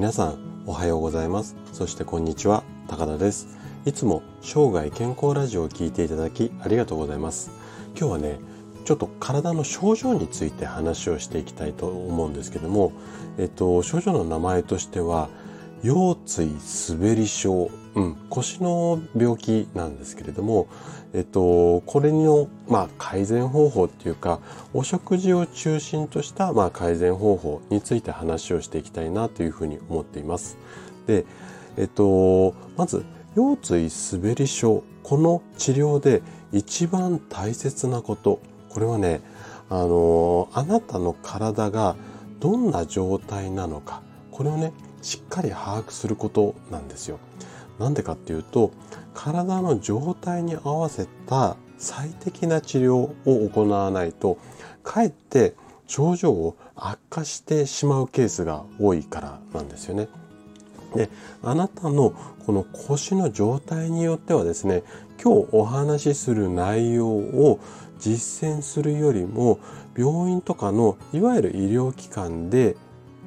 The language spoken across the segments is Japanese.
皆さんおはようございます。そしてこんにちは。高田です。いつも生涯健康ラジオを聞いていただきありがとうございます。今日はねちょっと体の症状について話をしていきたいと思うんですけどもえっと症状の名前としては腰椎滑り症、うん、腰の病気なんですけれども、えっと、これの、まあ、改善方法っていうか、お食事を中心とした、まあ、改善方法について話をしていきたいなというふうに思っています。で、えっと、まず、腰椎滑り症、この治療で一番大切なこと、これはね、あの、あなたの体がどんな状態なのか、これをね、しっかり把握することなんですよ。なんでかっていうと体の状態に合わせた最適な治療を行わないとかえって症状を悪化してしまうケースが多いからなんですよね。であなたのこの腰の状態によってはですね今日お話しする内容を実践するよりも病院とかのいわゆる医療機関で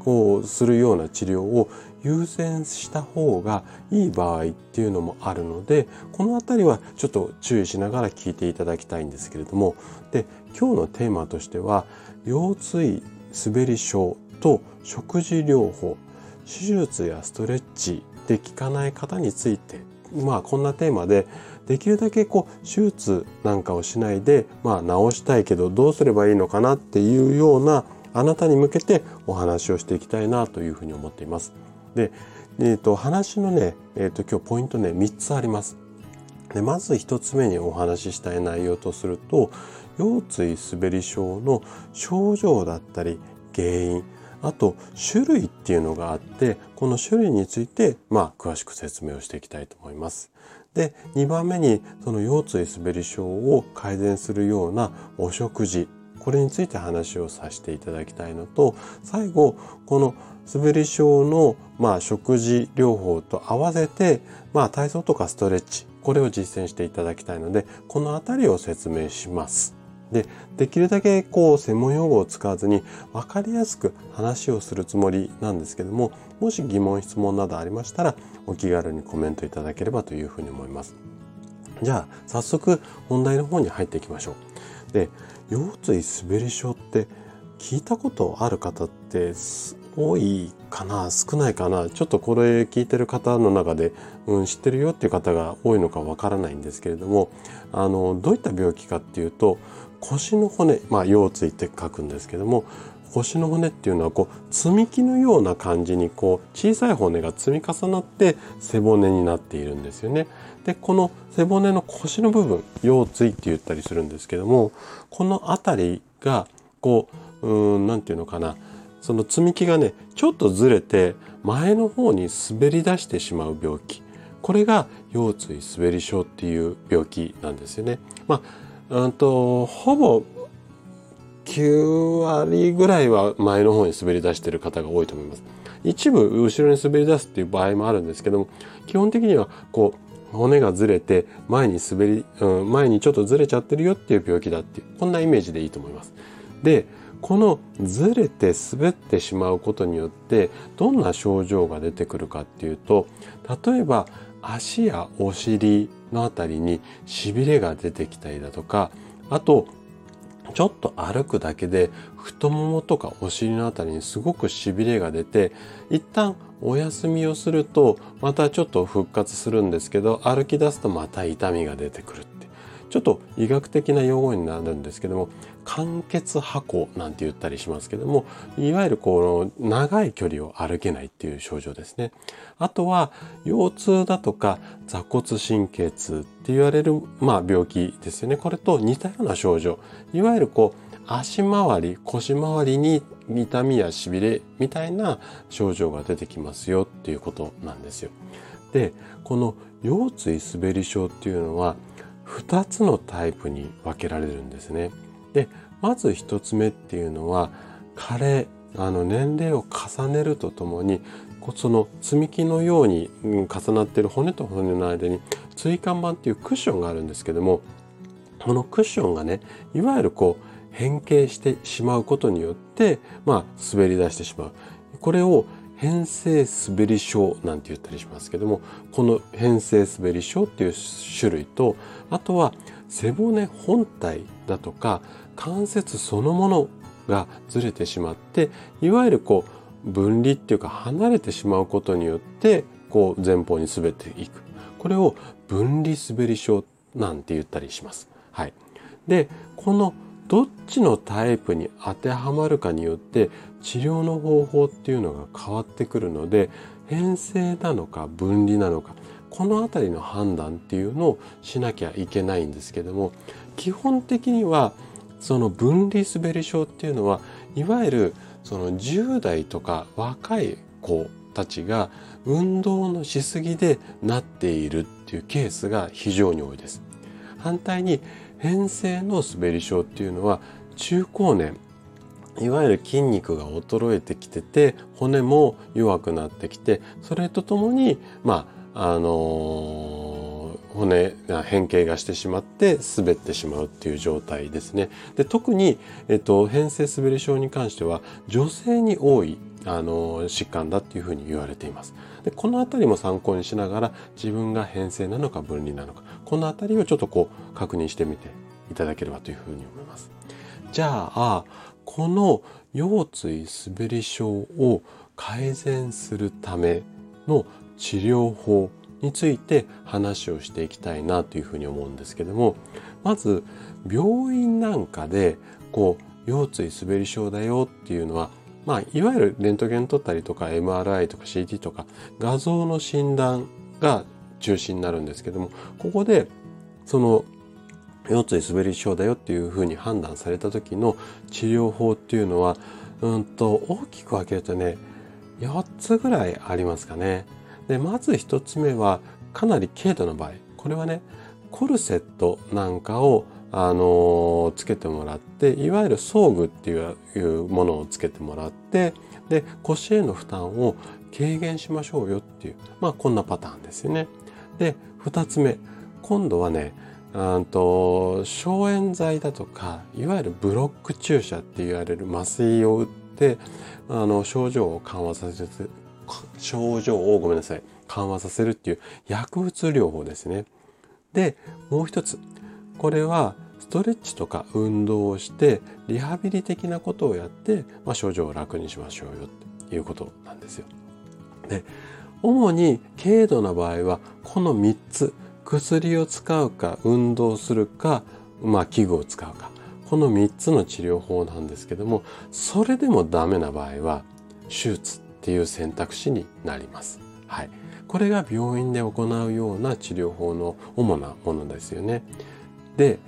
こうするような治療を優先した方がいい場合っていうのもあるのでこの辺りはちょっと注意しながら聞いていただきたいんですけれども。で今日のテーマとしては腰椎滑り症と食事療法手術やストレッチで効かない方について。まあこんなテーマでできるだけこう手術なんかをしないでまあ治したいけどどうすればいいのかなっていうようなあなたに向けてお話をしていきたいなというふうに思っています。で、えーと、話のね、えーと、今日ポイントね3つあります。でまず1つ目にお話ししたい内容とすると腰椎滑り症の症状だったり原因あと種類っていうのがあってこの種類についてまあ詳しく説明をしていきたいと思います。で2番目にその腰椎滑り症を改善するようなお食事これについて話をさせていただきたいのと最後この滑り症の、まあ、食事療法と合わせて、まあ、体操とかストレッチこれを実践していただきたいのでこの辺りを説明します。でできるだけこう専門用語を使わずに分かりやすく話をするつもりなんですけどももし疑問質問などありましたらお気軽にコメントいただければというふうに思います。じゃあ早速本題の方に入っていきましょう。で腰椎滑り症って聞いたことある方って多いかな少ないかな。ちょっとこれ聞いてる方の中で、うん、知ってるよっていう方が多いのかわからないんですけれどもあのどういった病気かっていうと腰の骨まあ腰椎って書くんですけども腰の骨っていうのはこう積み木のような感じにこう小さい骨が積み重なって背骨になっているんですよね。でこの背骨の腰の部分腰椎って言ったりするんですけどもこの辺りがこううん何て言うのかなその積み木がねちょっとずれて前の方に滑り出してしまう病気これが腰椎滑り症っていう病気なんですよね。まあ、うんとほぼ9割ぐらいは前の方に滑り出してる方が多いと思います。一部後ろに滑り出すっていう場合もあるんですけども基本的にはこう骨がずれて前に滑り、うん、前にちょっとずれちゃってるよっていう病気だっていうこんなイメージでいいと思います。でこのずれて滑ってしまうことによってどんな症状が出てくるかっていうと例えば足やお尻のあたりにしびれが出てきたりだとかあとちょっと歩くだけで太ももとかお尻のあたりにすごくしびれが出て一旦お休みをするとまたちょっと復活するんですけど歩き出すとまた痛みが出てくるちょっと医学的な用語になるんですけども間欠跛行なんて言ったりしますけどもいわゆるこの長い距離を歩けないっていう症状ですね。あとは腰痛だとか座骨神経痛って言われる、まあ、病気ですよね。これと似たような症状。いわゆるこう足回り腰回りに痛みやしびれみたいな症状が出てきますよっていうことなんですよ。でこの腰椎滑り症っていうのは2つのタイプに分けられるんですね。でまず1つ目っていうのは加齢あの年齢を重ねるとともにその積み木のように重なっている骨と骨の間に椎間板っていうクッションがあるんですけどもこのクッションがねいわゆるこう変形してしまうことによってまあ滑り出してしまうこれを変性滑り症なんて言ったりしますけどもこの変性滑り症っていう種類とあとは背骨本体だとか関節そのものがずれてしまっていわゆるこう分離っていうか離れてしまうことによってこう前方に滑っていくこれを分離滑り症なんて言ったりします。はい、でこのどっちのタイプに当てはまるかによって治療の方法っていうのが変わってくるので変性なのか分離なのかこの辺りの判断っていうのをしなきゃいけないんですけども基本的にはその分離滑り症っていうのはいわゆるその10代とか若い子たちが運動のしすぎでなっているっていうケースが非常に多いです。反対に変性の滑り症っていうのは中高年いわゆる筋肉が衰えてきてて骨も弱くなってきてそれとともにまああのー、骨が変形がしてしまって滑ってしまうっていう状態ですね。で特に、えっと、変性滑り症に関しては女性に多いあの疾患だっていうふうに言われています。でこの辺りも参考にしながら自分が変性なのか分離なのかこの辺りをちょっとこう確認してみていただければというふうに思います。じゃあこの腰椎滑り症を改善するための治療法について話をしていきたいなというふうに思うんですけどもまず病院なんかでこう腰椎滑り症だよっていうのはまあ、いわゆるレントゲン撮ったりとか MRI とか CT とか画像の診断が中心になるんですけどもここでその腰椎滑り症だよっていうふうに判断された時の治療法っていうのはうんと大きく分けるとね4つぐらいありますかね。でまず1つ目はかなり軽度の場合これはねコルセットなんかをあのつけてもらっていわゆる装具っていうものをつけてもらってで腰への負担を軽減しましょうよっていうまあこんなパターンですよね。で2つ目今度はねと消炎剤だとかいわゆるブロック注射って言われる麻酔を打ってあの症状を緩和させる症状をごめんなさい緩和させるっていう薬物療法ですね。でもう一つこれはストレッチとか運動をしてリハビリ的なことをやって、まあ、症状を楽にしましょうよっていうことなんですよ。で主に軽度な場合はこの3つ薬を使うか運動するか、まあ、器具を使うかこの3つの治療法なんですけどもそれでもダメな場合は手術っていう選択肢になります。はい、これが病院で行うような治療法の主なものですよね。で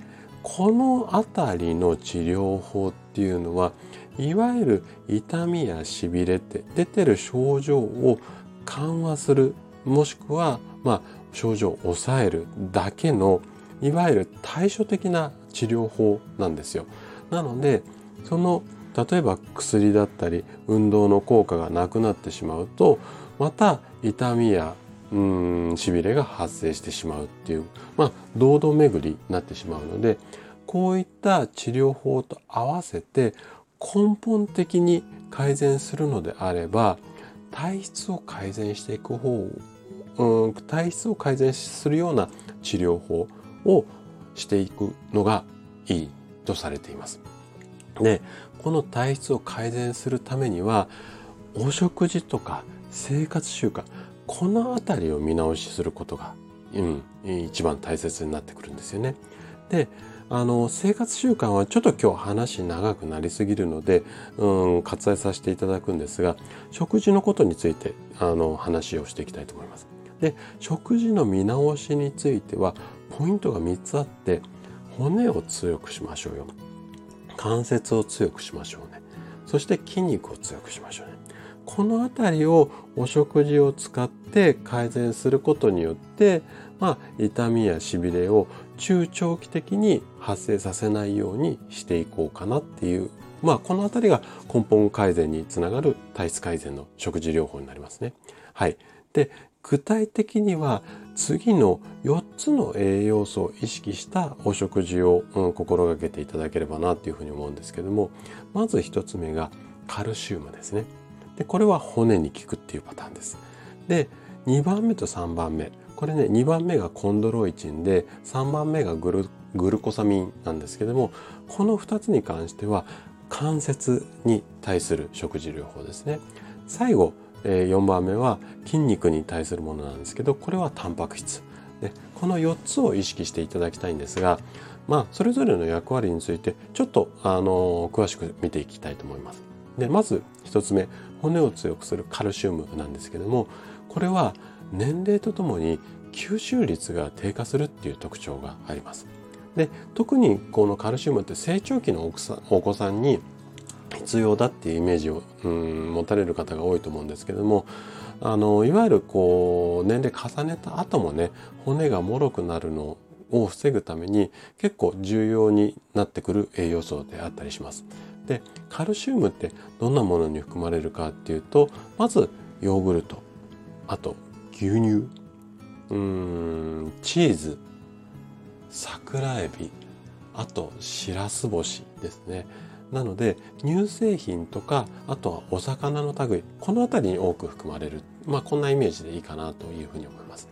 この辺りの治療法っていうのはいわゆる痛みやしびれって出てる症状を緩和するもしくはまあ症状を抑えるだけのいわゆる対処的な治療法なんですよ。なのでその例えば薬だったり運動の効果がなくなってしまうとまた痛みやうんしびれが発生してしまうっていうまあ堂々巡りになってしまうのでこういった治療法と合わせて根本的に改善するのであれば体質を改善していく方うん体質を改善するような治療法をしていくのがいいとされています。でこの体質を改善するためにはお食事とか生活習慣この辺りを見直しすることが、うん、一番大切になってくるんですよね。であの生活習慣はちょっと今日話長くなりすぎるので、うん、割愛させていただくんですが食事のことについてあの話をしていきたいと思います。で食事の見直しについてはポイントが3つあって骨を強くしましょうよ。関節を強くしましょうね。そして筋肉を強くしましょうね。この辺りをお食事を使って改善することによって、まあ、痛みやしびれを中長期的に発生させないようにしていこうかなっていう、まあ、この辺りが根本改善につながる体質改善の食事療法になりますね。はい。で、具体的には次の4つの栄養素を意識したお食事を、うん、心がけていただければなというふうに思うんですけどもまず1つ目がカルシウムですね。で、これは骨に効くっていうパターンです。で、2番目と3番目。これね、2番目がコンドロイチンで、3番目がグルグルコサミンなんですけども、この2つに関しては関節に対する食事療法ですね。最後、え、4番目は筋肉に対するものなんですけど、これはタンパク質。でこの4つを意識していただきたいんですが、まあ、それぞれの役割についてちょっと、あの詳しく見ていきたいと思います。でまず1つ目骨を強くするカルシウムなんですけどもこれは年齢とともに吸収率が低下するっていう特徴があります。で特にこのカルシウムって成長期のお子さんに必要だっていうイメージをうん持たれる方が多いと思うんですけどもあのいわゆるこう年齢重ねた後もね骨が脆くなるのを防ぐために結構重要になってくる栄養素であったりします。でカルシウムってどんなものに含まれるかっていうとまずヨーグルトあと牛乳。うんチーズ。桜エビ。あとしらす干しですね。なので乳製品とかあとはお魚の類この辺りに多く含まれる。まあこんなイメージでいいかなというふうに思います。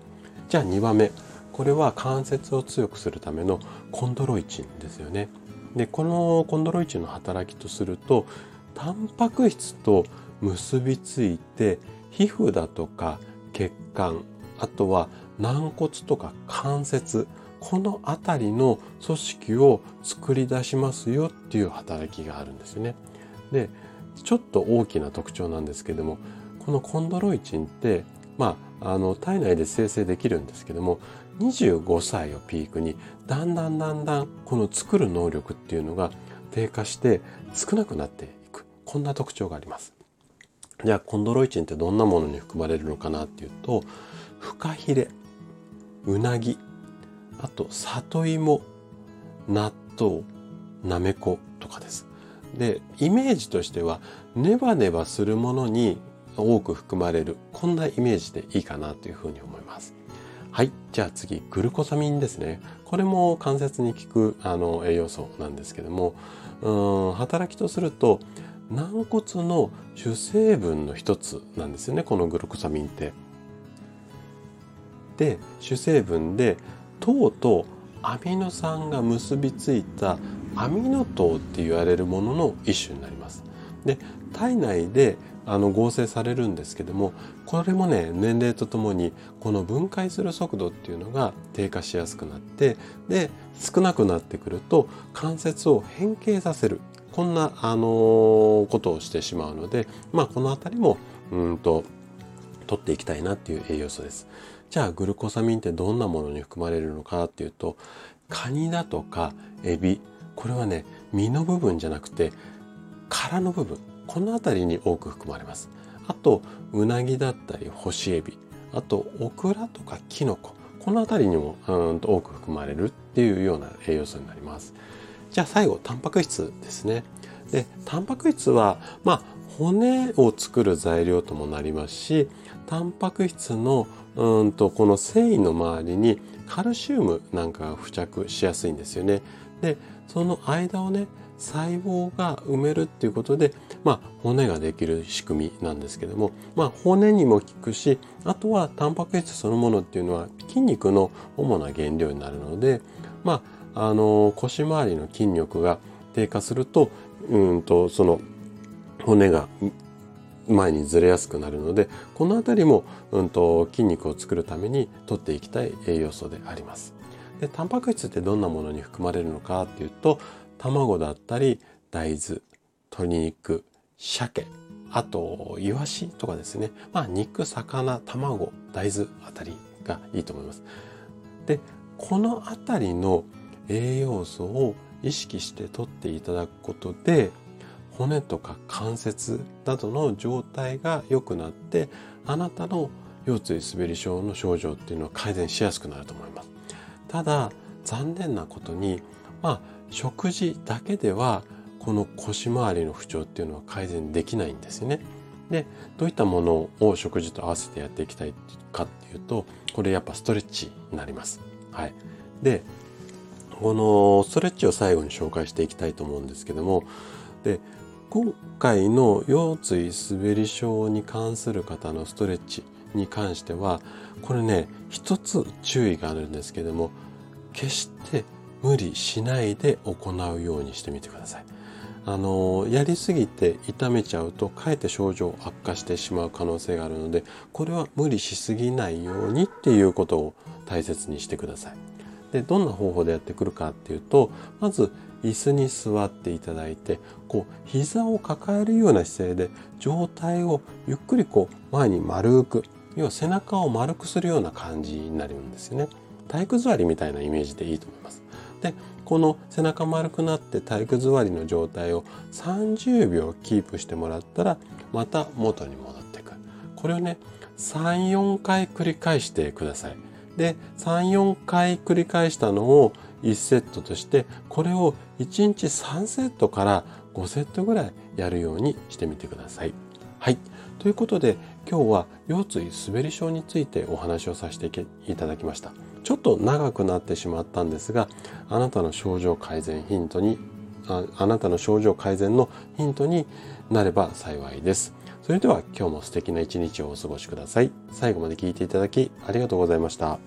じゃあ2番目。これは関節を強くするためのコンドロイチンですよね。でこのコンドロイチンの働きとするとタンパク質と結びついて皮膚だとか血管あとは軟骨とか関節この辺りの組織を作り出しますよっていう働きがあるんですよね。でちょっと大きな特徴なんですけどもこのコンドロイチンってまああの体内で生成できるんですけども25歳をピークにだんだんだんだんこの作る能力っていうのが低下して少なくなっていくこんな特徴があります。じゃあコンドロイチンってどんなものに含まれるのかなっていうとフカヒレうなぎあと里芋納豆なめことかです。でイメージとしてはネバネバするものに多く含まれるこんなイメージでいいかなというふうに思います。はいじゃあ次グルコサミンですね。これも関節に効くあの栄養素なんですけどもうん働きとすると軟骨の主成分の一つなんですよねこのグルコサミンってで主成分で糖とアミノ酸が結びついたアミノ糖って言われるものの一種になります。で体内であの合成されるんですけどもこれもね年齢とともにこの分解する速度っていうのが低下しやすくなってで少なくなってくると関節を変形させるこんな、あのー、ことをしてしまうのでまあこの辺りもうんと取っていきたいなっていう栄養素です。じゃあグルコサミンってどんなものに含まれるのかっていうとカニだとかエビこれはね身の部分じゃなくて殻の部分この辺りに多く含まれますあとうなぎだったり干しエビあとオクラとかキノコこの辺りにもうんと多く含まれるっていうような栄養素になりますじゃあ最後タンパク質ですねでタンパク質はまあ骨を作る材料ともなりますしタンパク質のうんとこの繊維の周りにカルシウムなんかが付着しやすいんですよね。でその間をね細胞が埋めるっていうことで、まあ、骨ができる仕組みなんですけども、まあ、骨にも効くしあとはタンパク質そのものっていうのは筋肉の主な原料になるので、まあ、あの腰回りの筋力が低下するとうんとその骨が前にずれやすくなるのでこの辺りも、うんと、筋肉を作るために取っていきたい栄養素であります。でタンパク質ってどんなものに含まれるのかっていうと卵だったり大豆鶏肉鮭あとイワシとかですねまあ肉魚卵大豆あたりがいいと思います。でこの辺りの栄養素を意識して取っていただくことで骨とか関節などの状態が良くなってあなたの腰椎滑り症の症状っていうのは改善しやすくなると思います。ただ残念なことにまあ食事だけではこの腰回りの不調っていうのは改善できないんですよね。でどういったものを食事と合わせてやっていきたいかっていうとこれやっぱストレッチになります。はい、でこのストレッチを最後に紹介していきたいと思うんですけどもで今回の腰椎滑り症に関する方のストレッチに関してはこれね一つ注意があるんですけども決して無理しないで行うようにしてみてください。あのやりすぎて痛めちゃうとかえって症状悪化してしまう可能性があるのでこれは無理しすぎないようにっていうことを大切にしてください。でどんな方法でやってくるかっていうとまず椅子に座っていただいてこう膝を抱えるような姿勢で上体をゆっくりこう前に丸く要は背中を丸くするような感じになるんですよね。体育座りみたいなイメージでいいと思います。でこの背中丸くなって体育座りの状態を30秒キープしてもらったらまた元に戻っていくこれをね34回繰り返してください。で34回繰り返したのを1セットとしてこれを1日3セットから5セットぐらいやるようにしてみてください。はい。ということで今日は腰椎滑り症についてお話をさせていただきました。ちょっと長くなってしまったんですがあなたの症状改善ヒントにああなたの症状改善のヒントになれば幸いです。それでは今日も素敵な一日をお過ごしください。最後まで聞いていただきありがとうございました。